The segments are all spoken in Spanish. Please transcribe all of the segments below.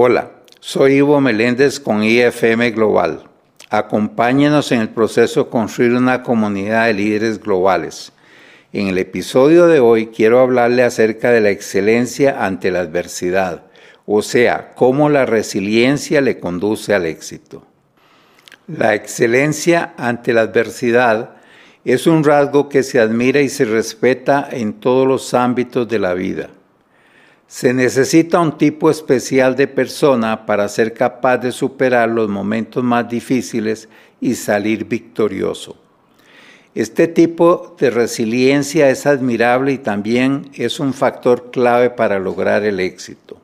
Hola, soy Ivo Meléndez con IFM Global. Acompáñenos en el proceso de construir una comunidad de líderes globales. En el episodio de hoy quiero hablarle acerca de la excelencia ante la adversidad, o sea, cómo la resiliencia le conduce al éxito. La excelencia ante la adversidad es un rasgo que se admira y se respeta en todos los ámbitos de la vida. Se necesita un tipo especial de persona para ser capaz de superar los momentos más difíciles y salir victorioso. Este tipo de resiliencia es admirable y también es un factor clave para lograr el éxito.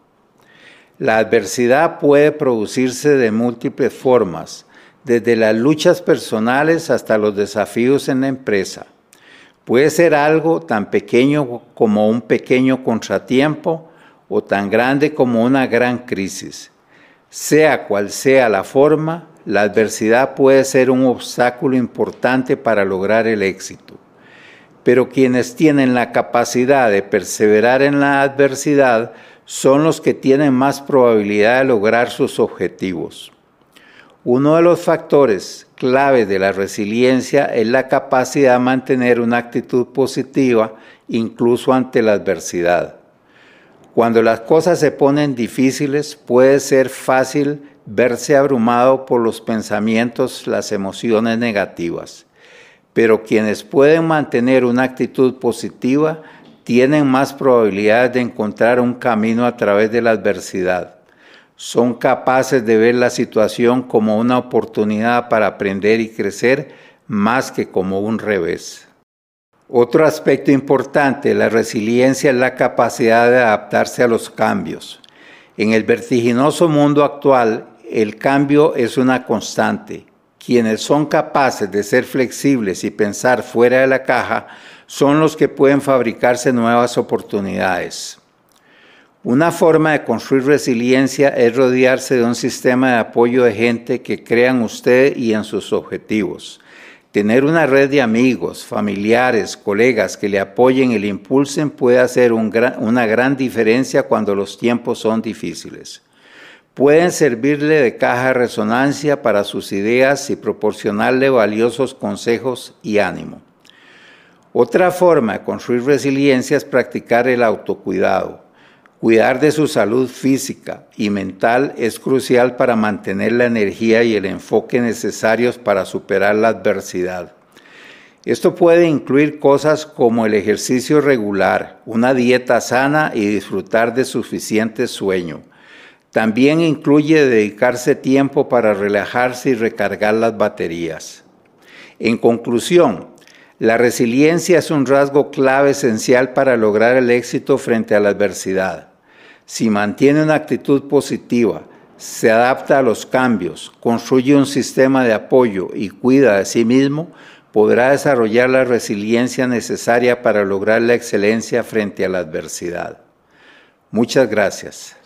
La adversidad puede producirse de múltiples formas, desde las luchas personales hasta los desafíos en la empresa. Puede ser algo tan pequeño como un pequeño contratiempo o tan grande como una gran crisis. Sea cual sea la forma, la adversidad puede ser un obstáculo importante para lograr el éxito. Pero quienes tienen la capacidad de perseverar en la adversidad son los que tienen más probabilidad de lograr sus objetivos. Uno de los factores clave de la resiliencia es la capacidad de mantener una actitud positiva incluso ante la adversidad. Cuando las cosas se ponen difíciles, puede ser fácil verse abrumado por los pensamientos, las emociones negativas. Pero quienes pueden mantener una actitud positiva tienen más probabilidades de encontrar un camino a través de la adversidad. Son capaces de ver la situación como una oportunidad para aprender y crecer más que como un revés. Otro aspecto importante la resiliencia es la capacidad de adaptarse a los cambios. En el vertiginoso mundo actual, el cambio es una constante. Quienes son capaces de ser flexibles y pensar fuera de la caja son los que pueden fabricarse nuevas oportunidades. Una forma de construir resiliencia es rodearse de un sistema de apoyo de gente que crea en usted y en sus objetivos. Tener una red de amigos, familiares, colegas que le apoyen y le impulsen puede hacer una gran diferencia cuando los tiempos son difíciles. Pueden servirle de caja de resonancia para sus ideas y proporcionarle valiosos consejos y ánimo. Otra forma de construir resiliencia es practicar el autocuidado. Cuidar de su salud física y mental es crucial para mantener la energía y el enfoque necesarios para superar la adversidad. Esto puede incluir cosas como el ejercicio regular, una dieta sana y disfrutar de suficiente sueño. También incluye dedicarse tiempo para relajarse y recargar las baterías. En conclusión, la resiliencia es un rasgo clave esencial para lograr el éxito frente a la adversidad. Si mantiene una actitud positiva, se adapta a los cambios, construye un sistema de apoyo y cuida de sí mismo, podrá desarrollar la resiliencia necesaria para lograr la excelencia frente a la adversidad. Muchas gracias.